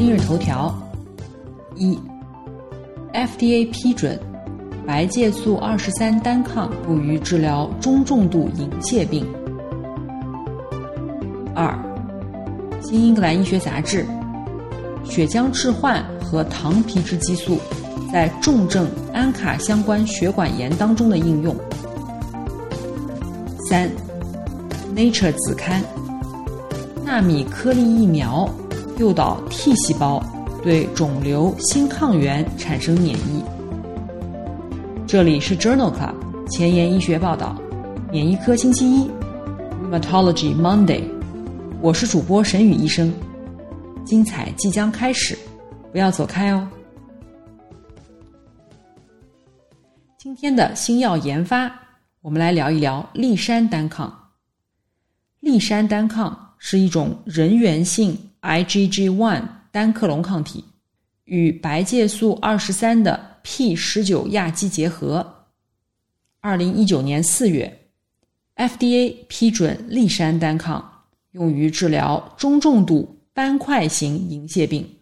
今日头条：一，FDA 批准白介素二十三单抗用于治疗中重度银屑病。二，《新英格兰医学杂志》血浆置换和糖皮质激素在重症安卡相关血管炎当中的应用。三，《Nature》子刊纳米颗粒疫苗。诱导 T 细胞对肿瘤新抗原产生免疫。这里是 Journal Club 前沿医学报道，免疫科星期一，Rheumatology Monday。我是主播沈宇医生，精彩即将开始，不要走开哦。今天的新药研发，我们来聊一聊利山单抗。利山单抗是一种人源性。IgG1 单克隆抗体与白介素二十三的 P 十九亚基结合。二零一九年四月，FDA 批准利山单抗用于治疗中重度斑块型银屑病。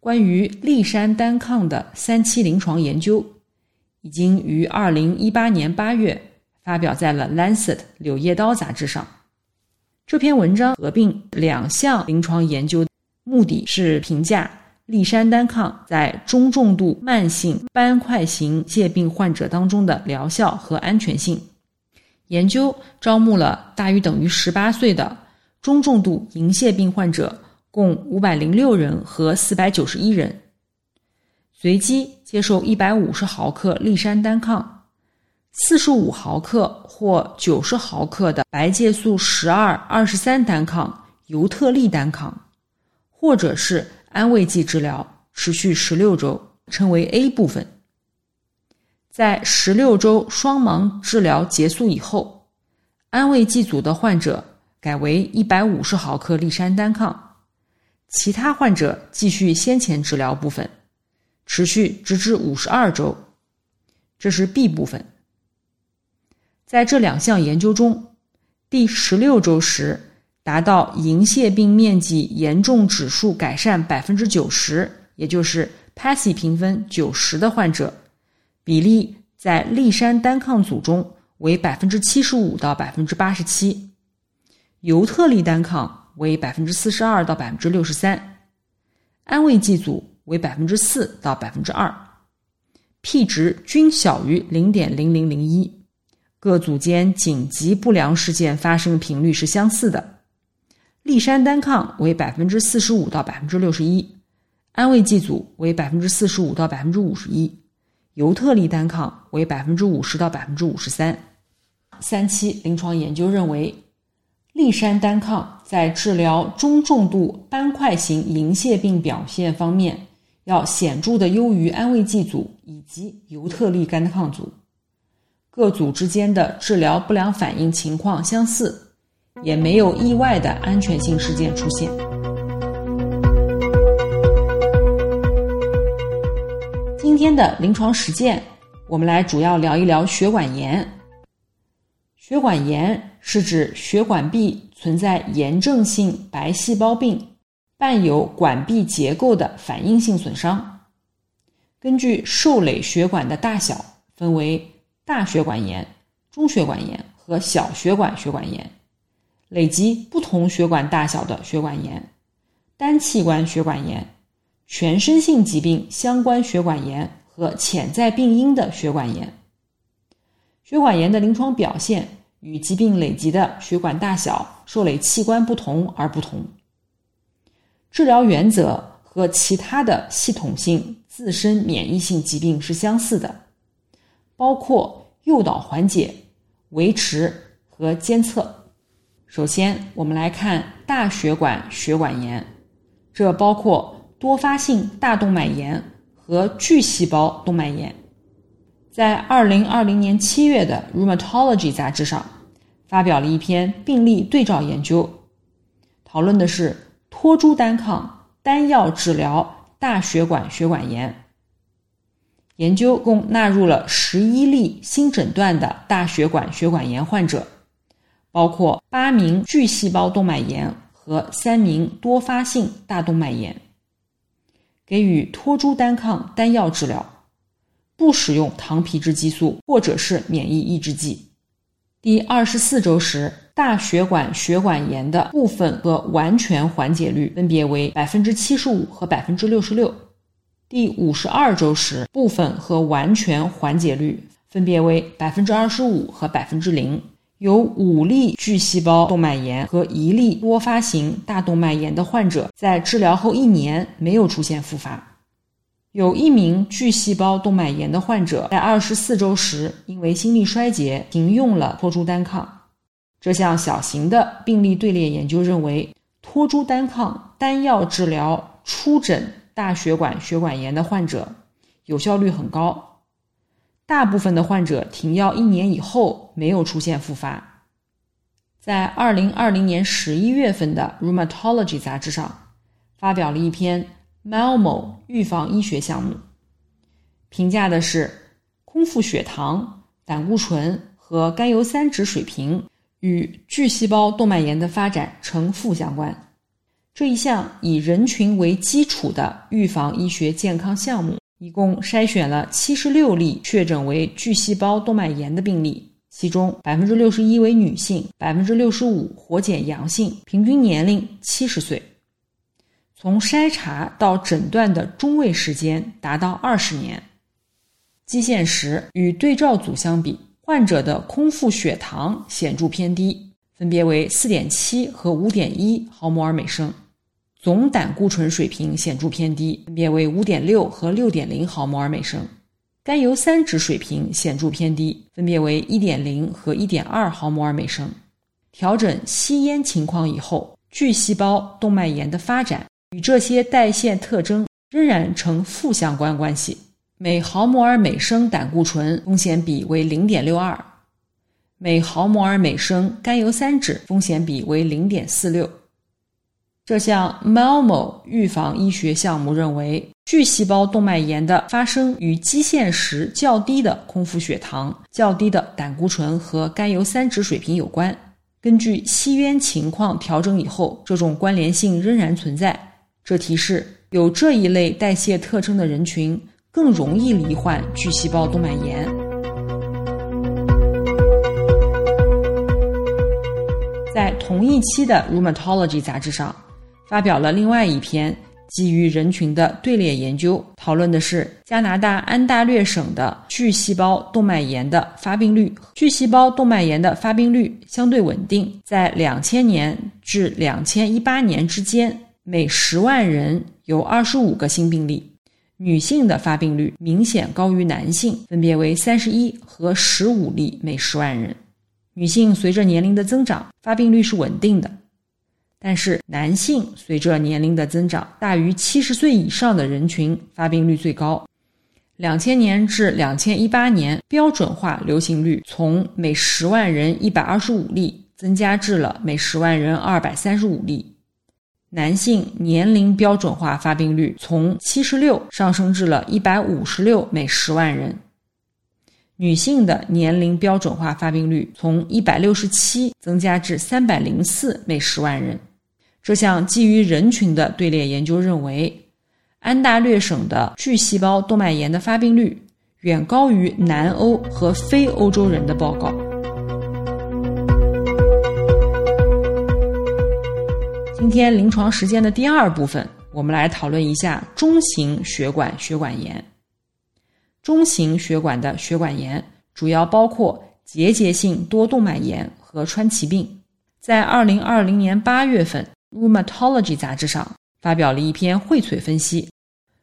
关于利山单抗的三期临床研究，已经于二零一八年八月发表在了《Lancet》柳叶刀杂志上。这篇文章合并两项临床研究，目的是评价利山单抗在中重度慢性斑块型屑病患者当中的疗效和安全性。研究招募了大于等于十八岁的中重度银屑病患者，共五百零六人和四百九十一人，随机接受一百五十毫克利山单抗。四十五毫克或九十毫克的白介素十二二十三单抗、尤特利单抗，或者是安慰剂治疗，持续十六周，称为 A 部分。在十六周双盲治疗结束以后，安慰剂组的患者改为一百五十毫克利山单抗，其他患者继续先前治疗部分，持续直至五十二周。这是 B 部分。在这两项研究中，第十六周时达到银屑病面积严重指数改善百分之九十，也就是 PASI 评分九十的患者，比例在利山单抗组中为百分之七十五到百分之八十七，尤特利单抗为百分之四十二到百分之六十三，安慰剂组为百分之四到百分之二，P 值均小于零点零零零一。各组间紧急不良事件发生频率是相似的，利山单抗为百分之四十五到百分之六十一，安慰剂组为百分之四十五到百分之五十一，尤特利单抗为百分之五十到百分之五十三。三期临床研究认为，利山单抗在治疗中重度斑块型银屑病表现方面，要显著的优于安慰剂组以及尤特利单抗组。各组之间的治疗不良反应情况相似，也没有意外的安全性事件出现。今天的临床实践，我们来主要聊一聊血管炎。血管炎是指血管壁存在炎症性白细胞病，伴有管壁结构的反应性损伤。根据受累血管的大小，分为。大血管炎、中血管炎和小血管血管炎，累积不同血管大小的血管炎，单器官血管炎，全身性疾病相关血管炎和潜在病因的血管炎。血管炎的临床表现与疾病累积的血管大小、受累器官不同而不同。治疗原则和其他的系统性自身免疫性疾病是相似的。包括诱导缓解、维持和监测。首先，我们来看大血管血管炎，这包括多发性大动脉炎和巨细胞动脉炎。在二零二零年七月的《Rheumatology》杂志上，发表了一篇病例对照研究，讨论的是托珠单抗单药治疗大血管血管炎。研究共纳入了十一例新诊断的大血管血管炎患者，包括八名巨细胞动脉炎和三名多发性大动脉炎，给予托珠单抗单药治疗，不使用糖皮质激素或者是免疫抑制剂。第二十四周时，大血管血管炎的部分和完全缓解率分别为百分之七十五和百分之六十六。第五十二周时，部分和完全缓解率分别为百分之二十五和百分之零。有五例巨细胞动脉炎和一例多发型大动脉炎的患者在治疗后一年没有出现复发。有一名巨细胞动脉炎的患者在二十四周时因为心力衰竭停用了托珠单抗。这项小型的病例队列研究认为，托珠单抗单药治疗初诊。大血管血管炎的患者有效率很高，大部分的患者停药一年以后没有出现复发。在二零二零年十一月份的《Rheumatology》杂志上，发表了一篇 “Malmo 预防医学项目”，评价的是空腹血糖、胆固醇和甘油三酯水平与巨细胞动脉炎的发展呈负相关。这一项以人群为基础的预防医学健康项目，一共筛选了七十六例确诊为巨细胞动脉炎的病例，其中百分之六十一为女性，百分之六十五活检阳性，平均年龄七十岁。从筛查到诊断的中位时间达到二十年。基线时与对照组相比，患者的空腹血糖显著偏低，分别为四点七和五点一毫摩尔每升。总胆固醇水平显著偏低，分别为五点六和六点零毫摩尔每升；甘油三酯水平显著偏低，分别为一点零和一点二毫摩尔每升。调整吸烟情况以后，巨细胞动脉炎的发展与这些代谢特征仍然呈负相关关系。每毫摩尔每升胆固醇风险比为零点六二，每毫摩尔每升甘油三酯风险比为零点四六。这项 Malmo 预防医学项目认为，巨细胞动脉炎的发生与基线时较低的空腹血糖、较低的胆固醇和甘油三酯水平有关。根据吸烟情况调整以后，这种关联性仍然存在。这提示有这一类代谢特征的人群更容易罹患巨细胞动脉炎。在同一期的 Rheumatology 杂志上。发表了另外一篇基于人群的队列研究，讨论的是加拿大安大略省的巨细胞动脉炎的发病率。巨细胞动脉炎的发病率相对稳定，在两千年至两千一八年之间，每十万人有二十五个新病例。女性的发病率明显高于男性，分别为三十一和十五例每十万人。女性随着年龄的增长，发病率是稳定的。但是男性随着年龄的增长，大于七十岁以上的人群发病率最高。两千年至两千一八年，标准化流行率从每十万人一百二十五例增加至了每十万人二百三十五例。男性年龄标准化发病率从七十六上升至了一百五十六每十万人。女性的年龄标准化发病率从一百六十七增加至三百零四每十万人。这项基于人群的队列研究认为，安大略省的巨细胞动脉炎的发病率远高于南欧和非欧洲人的报告。今天临床实践的第二部分，我们来讨论一下中型血管血管炎。中型血管的血管炎主要包括结节性多动脉炎和川崎病。在二零二零年八月份，《Rheumatology》杂志上发表了一篇荟萃分析。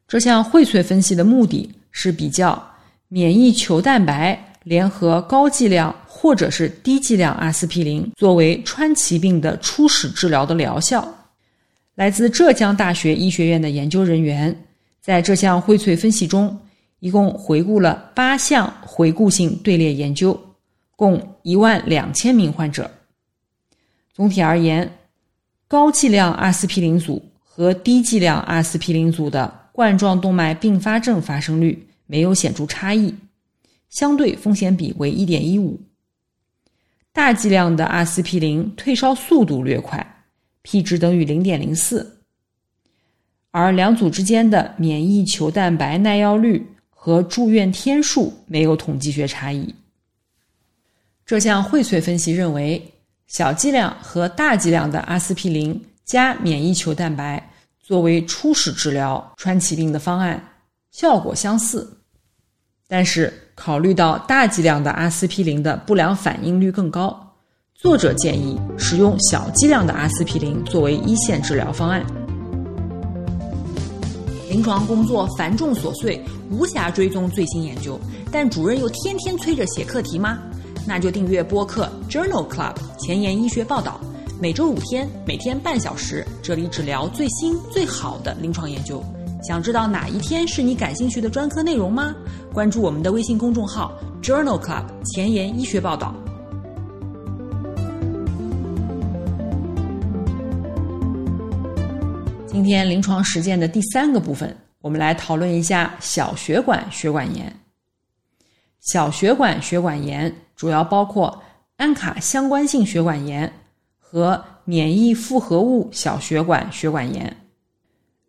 这项荟萃分析的目的是比较免疫球蛋白联合高剂量或者是低剂量阿司匹林作为川崎病的初始治疗的疗效。来自浙江大学医学院的研究人员在这项荟萃分析中，一共回顾了八项回顾性队列研究，共一万两千名患者。总体而言，高剂量阿司匹林组和低剂量阿司匹林组的冠状动脉并发症发生率没有显著差异，相对风险比为一点一五。大剂量的阿司匹林退烧速度略快。p 值等于零点零四，而两组之间的免疫球蛋白耐药率和住院天数没有统计学差异。这项荟萃分析认为，小剂量和大剂量的阿司匹林加免疫球蛋白作为初始治疗川崎病的方案效果相似，但是考虑到大剂量的阿司匹林的不良反应率更高。作者建议使用小剂量的阿司匹林作为一线治疗方案。临床工作繁重琐碎，无暇追踪最新研究，但主任又天天催着写课题吗？那就订阅播客 Journal Club 前沿医学报道，每周五天，每天半小时，这里只聊最新最好的临床研究。想知道哪一天是你感兴趣的专科内容吗？关注我们的微信公众号 Journal Club 前沿医学报道。今天临床实践的第三个部分，我们来讨论一下小血管血管炎。小血管血管炎主要包括安卡相关性血管炎和免疫复合物小血管血管炎。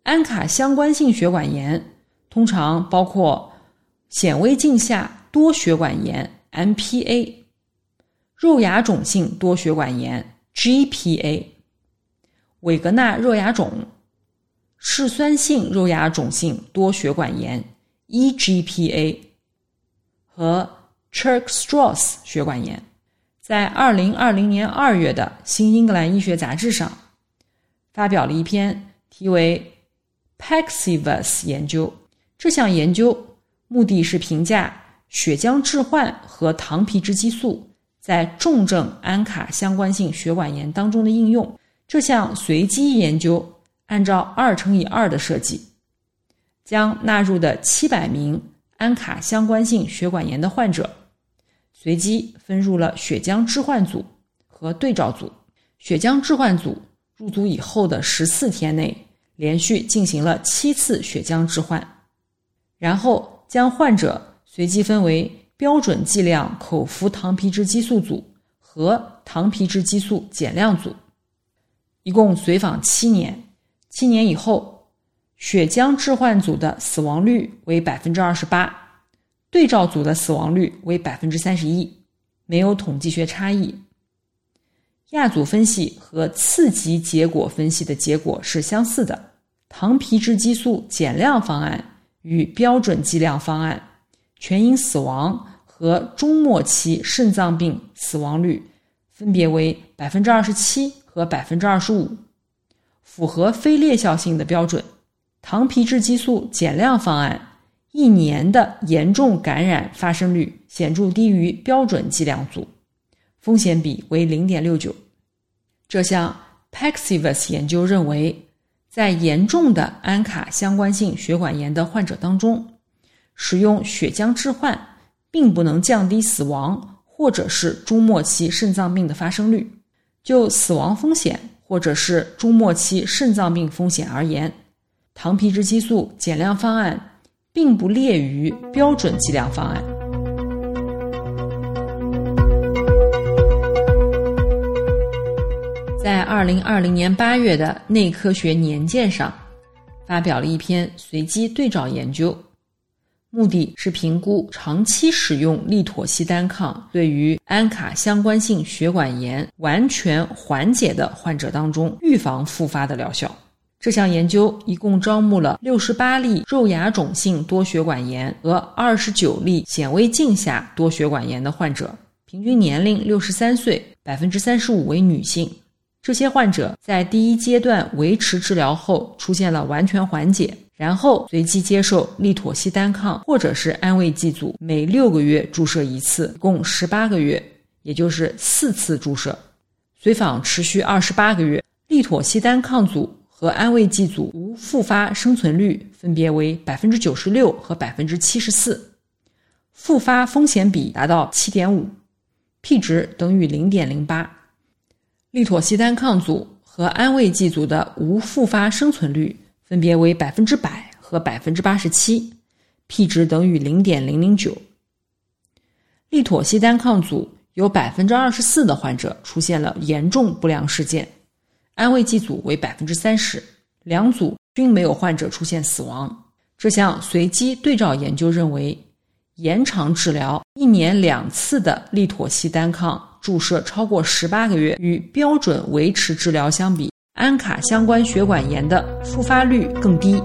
安卡相关性血管炎通常包括显微镜下多血管炎 （MPA）、肉芽肿性多血管炎 （GPA）、韦格纳肉芽肿。嗜酸性肉芽肿性多血管炎 （EGPA） 和 Churg-Strauss 血管炎，在二零二零年二月的《新英格兰医学杂志》上发表了一篇题为 “Paxivus 研究”。这项研究目的是评价血浆置换和糖皮质激素在重症安卡相关性血管炎当中的应用。这项随机研究。按照二乘以二的设计，将纳入的七百名安卡相关性血管炎的患者，随机分入了血浆置换组和对照组。血浆置换组入组以后的十四天内，连续进行了七次血浆置换，然后将患者随机分为标准剂量口服糖皮质激素组和糖皮质激素减量组，一共随访七年。七年以后，血浆置换组的死亡率为百分之二十八，对照组的死亡率为百分之三十一，没有统计学差异。亚组分析和次级结果分析的结果是相似的。糖皮质激素减量方案与标准剂量方案全因死亡和中末期肾脏病死亡率分别为百分之二十七和百分之二十五。符合非裂效性的标准，糖皮质激素减量方案一年的严重感染发生率显著低于标准剂量组，风险比为零点六九。这项 Paxivus 研究认为，在严重的安卡相关性血管炎的患者当中，使用血浆置换并不能降低死亡或者是中末期肾脏病的发生率。就死亡风险。或者是中末期肾脏病风险而言，糖皮质激素减量方案并不劣于标准剂量方案。在二零二零年八月的《内科学年鉴》上，发表了一篇随机对照研究。目的是评估长期使用利妥昔单抗对于安卡相关性血管炎完全缓解的患者当中预防复发的疗效。这项研究一共招募了六十八例肉芽肿性多血管炎和二十九例显微镜下多血管炎的患者，平均年龄六十三岁，百分之三十五为女性。这些患者在第一阶段维持治疗后出现了完全缓解。然后随机接受利妥昔单抗或者是安慰剂组，每六个月注射一次，共十八个月，也就是四次注射。随访持续二十八个月，利妥昔单抗组和安慰剂组无复发生存率分别为百分之九十六和百分之七十四，复发风险比达到七点五，P 值等于零点零八。利妥昔单抗组和安慰剂组的无复发生存率分别为百分之百和百分之八十七，P 值等于零点零零九。利妥昔单抗组有百分之二十四的患者出现了严重不良事件，安慰剂组为百分之三十，两组均没有患者出现死亡。这项随机对照研究认为，延长治疗一年两次的利妥昔单抗。注射超过十八个月，与标准维持治疗相比，安卡相关血管炎的复发率更低。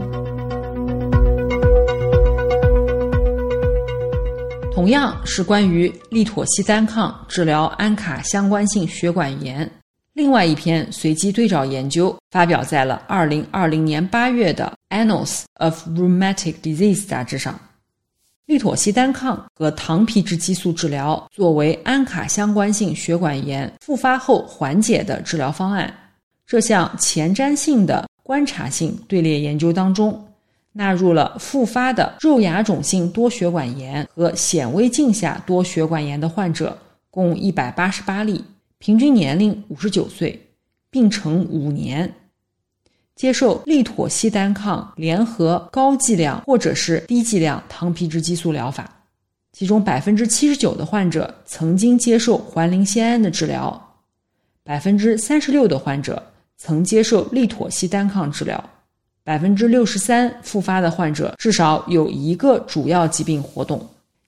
同样是关于利妥昔单抗治疗安卡相关性血管炎，另外一篇随机对照研究发表在了二零二零年八月的《Annals of Rheumatic Disease》杂志上。利妥昔单抗和糖皮质激素治疗作为安卡相关性血管炎复发后缓解的治疗方案，这项前瞻性的观察性队列研究当中，纳入了复发的肉芽肿性多血管炎和显微镜下多血管炎的患者，共一百八十八例，平均年龄五十九岁，病程五年。接受利妥昔单抗联合高剂量或者是低剂量糖皮质激素疗法，其中百分之七十九的患者曾经接受环磷酰胺的治疗，百分之三十六的患者曾接受利妥昔单抗治疗，百分之六十三复发的患者至少有一个主要疾病活动。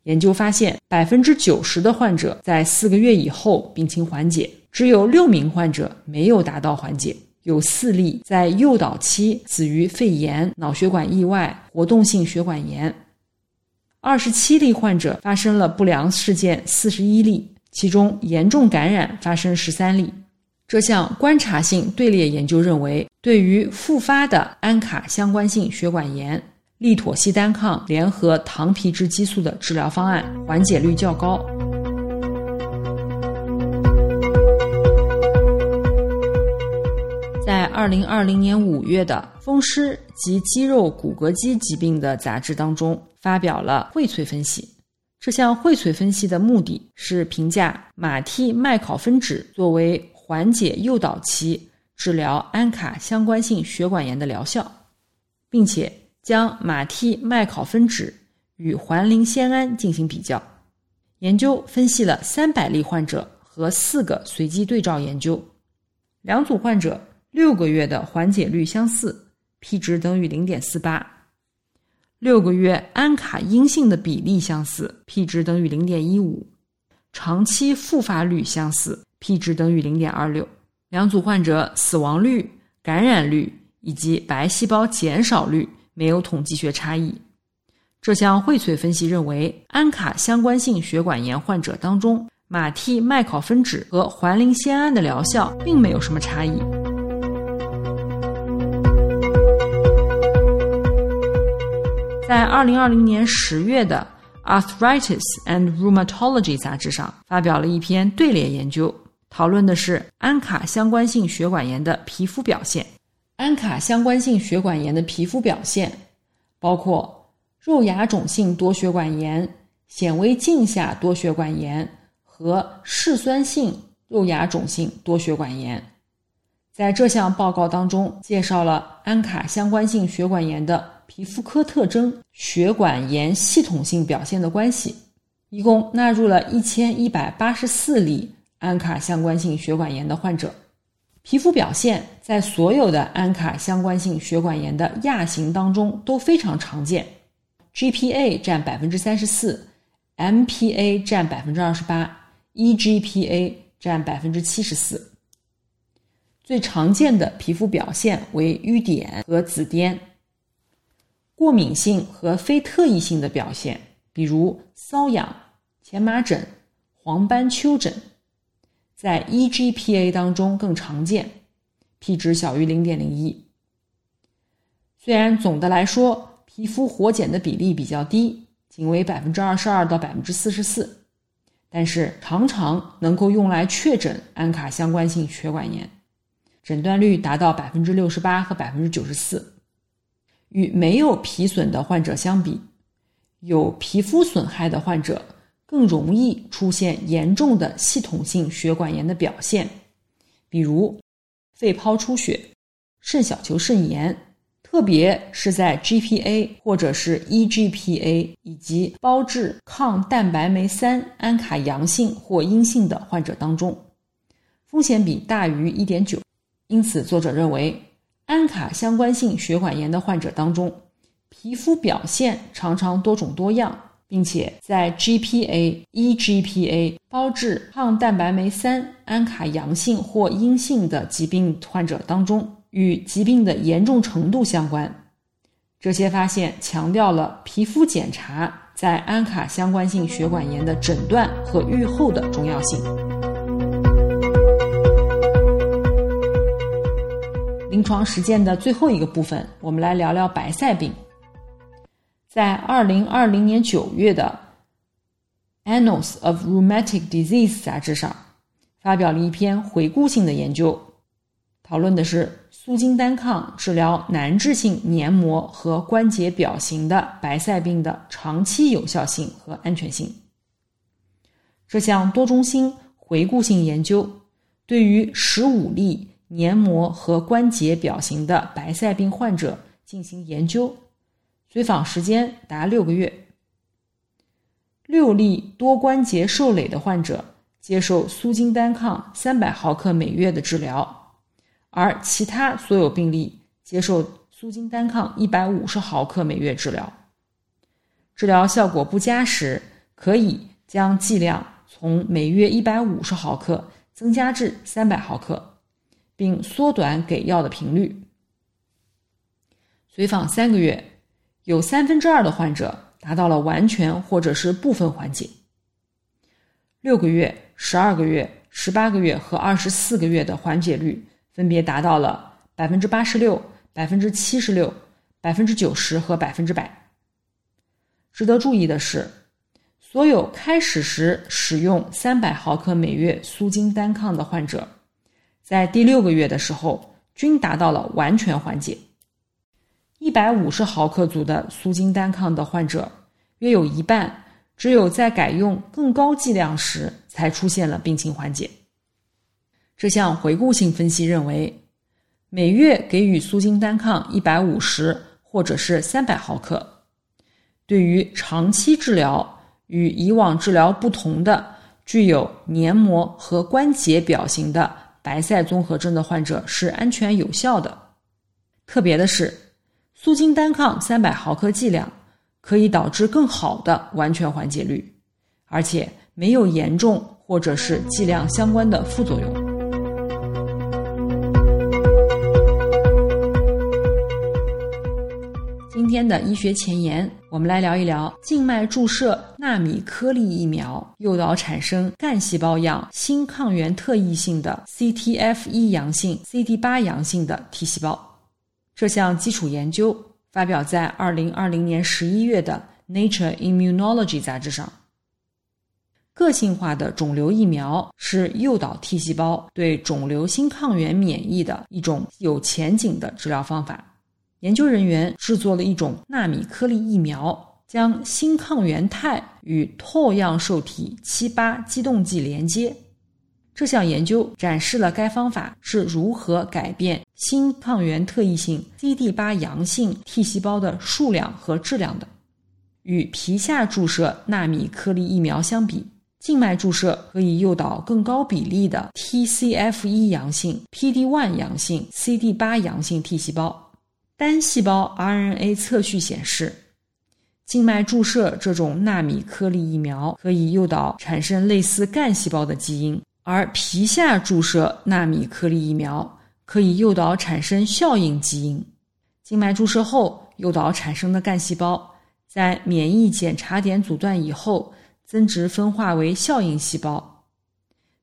研究发现，百分之九十的患者在四个月以后病情缓解，只有六名患者没有达到缓解。有四例在诱导期死于肺炎、脑血管意外、活动性血管炎，二十七例患者发生了不良事件，四十一例，其中严重感染发生十三例。这项观察性队列研究认为，对于复发的安卡相关性血管炎，利妥昔单抗联合糖皮质激素的治疗方案缓解率较高。在二零二零年五月的《风湿及肌肉骨骼肌疾病的杂志》当中，发表了荟萃分析。这项荟萃分析的目的是评价马替麦考芬酯作为缓解诱导期治疗安卡相关性血管炎的疗效，并且将马替麦考芬酯与环磷酰胺进行比较。研究分析了三百例患者和四个随机对照研究，两组患者。六个月的缓解率相似，P 值等于零点四八。六个月安卡阴性的比例相似，P 值等于零点一五。长期复发率相似，P 值等于零点二六。两组患者死亡率、感染率以及白细胞减少率没有统计学差异。这项荟萃分析认为，安卡相关性血管炎患者当中，马替麦考芬酯和环磷酰胺的疗效并没有什么差异。在二零二零年十月的《Arthritis and Rheumatology》杂志上发表了一篇队列研究，讨论的是安卡相关性血管炎的皮肤表现。安卡相关性血管炎的皮肤表现包括肉芽肿性多血管炎、显微镜下多血管炎和嗜酸性肉芽肿性多血管炎。在这项报告当中，介绍了安卡相关性血管炎的。皮肤科特征、血管炎系统性表现的关系，一共纳入了一千一百八十四例安卡相关性血管炎的患者。皮肤表现在所有的安卡相关性血管炎的亚型当中都非常常见，GPA 占百分之三十四，MPA 占百分之二十八，EGPA 占百分之七十四。最常见的皮肤表现为瘀点和紫癜。过敏性和非特异性的表现，比如瘙痒、荨麻疹、黄斑丘疹，在 EGPA 当中更常见，P 值小于零点零一。虽然总的来说皮肤活检的比例比较低，仅为百分之二十二到百分之四十四，但是常常能够用来确诊安卡相关性血管炎，诊断率达到百分之六十八和百分之九十四。与没有皮损的患者相比，有皮肤损害的患者更容易出现严重的系统性血管炎的表现，比如肺泡出血、肾小球肾炎。特别是在 GPA 或者是 EGPA 以及胞质抗蛋白酶三安卡阳性或阴性的患者当中，风险比大于1.9。因此，作者认为，安卡相关性血管炎的患者当中，皮肤表现常常多种多样，并且在 GPA、EGPA 胞质抗蛋白酶三安卡阳性或阴性的疾病患者当中。与疾病的严重程度相关。这些发现强调了皮肤检查在安卡相关性血管炎的诊断和预后的重要性。临床实践的最后一个部分，我们来聊聊白塞病。在二零二零年九月的《Annals of Rheumatic Disease》杂志上，发表了一篇回顾性的研究，讨论的是。苏金单抗治疗难治性黏膜和关节表型的白塞病的长期有效性和安全性。这项多中心回顾性研究对于十五例黏膜和关节表型的白塞病患者进行研究，随访时间达六个月。六例多关节受累的患者接受苏金单抗三百毫克每月的治疗。而其他所有病例接受苏金单抗一百五十毫克每月治疗，治疗效果不佳时，可以将剂量从每月一百五十毫克增加至三百毫克，并缩短给药的频率。随访三个月，有三分之二的患者达到了完全或者是部分缓解。六个月、十二个月、十八个月和二十四个月的缓解率。分别达到了百分之八十六、百分之七十六、百分之九十和百分之百。值得注意的是，所有开始时使用三百毫克每月苏金单抗的患者，在第六个月的时候均达到了完全缓解。一百五十毫克组的苏金单抗的患者，约有一半只有在改用更高剂量时才出现了病情缓解。这项回顾性分析认为，每月给予苏金单抗一百五十或者是三百毫克，对于长期治疗与以往治疗不同的具有黏膜和关节表型的白塞综合征的患者是安全有效的。特别的是，苏金单抗三百毫克剂量可以导致更好的完全缓解率，而且没有严重或者是剂量相关的副作用。今天的医学前沿，我们来聊一聊静脉注射纳米颗粒疫苗诱导产生干细胞样新抗原特异性的 CTF1 阳性、CD8 阳性的 T 细胞。这项基础研究发表在2020年11月的《Nature Immunology》杂志上。个性化的肿瘤疫苗是诱导 T 细胞对肿瘤新抗原免疫的一种有前景的治疗方法。研究人员制作了一种纳米颗粒疫苗，将新抗原肽与拓样受体七八激动剂连接。这项研究展示了该方法是如何改变新抗原特异性 CD 八阳性 T 细胞的数量和质量的。与皮下注射纳米颗粒疫苗相比，静脉注射可以诱导更高比例的 TCF1 阳性、PD-1 阳性、CD 八阳性 T 细胞。单细胞 RNA 测序显示，静脉注射这种纳米颗粒疫苗可以诱导产生类似干细胞的基因，而皮下注射纳米颗粒疫苗可以诱导产生效应基因。静脉注射后诱导产生的干细胞，在免疫检查点阻断以后增殖分化为效应细胞，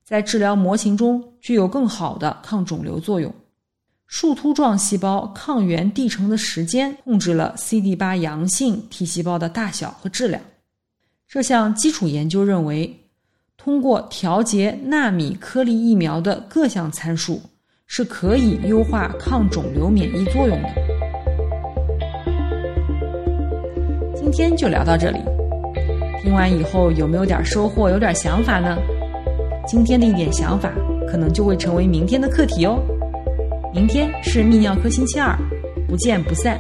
在治疗模型中具有更好的抗肿瘤作用。树突状细胞抗原递成的时间控制了 CD 八阳性 T 细胞的大小和质量。这项基础研究认为，通过调节纳米颗粒疫苗的各项参数，是可以优化抗肿瘤免疫作用的。今天就聊到这里，听完以后有没有点收获，有点想法呢？今天的一点想法，可能就会成为明天的课题哦。明天是泌尿科星期二，不见不散。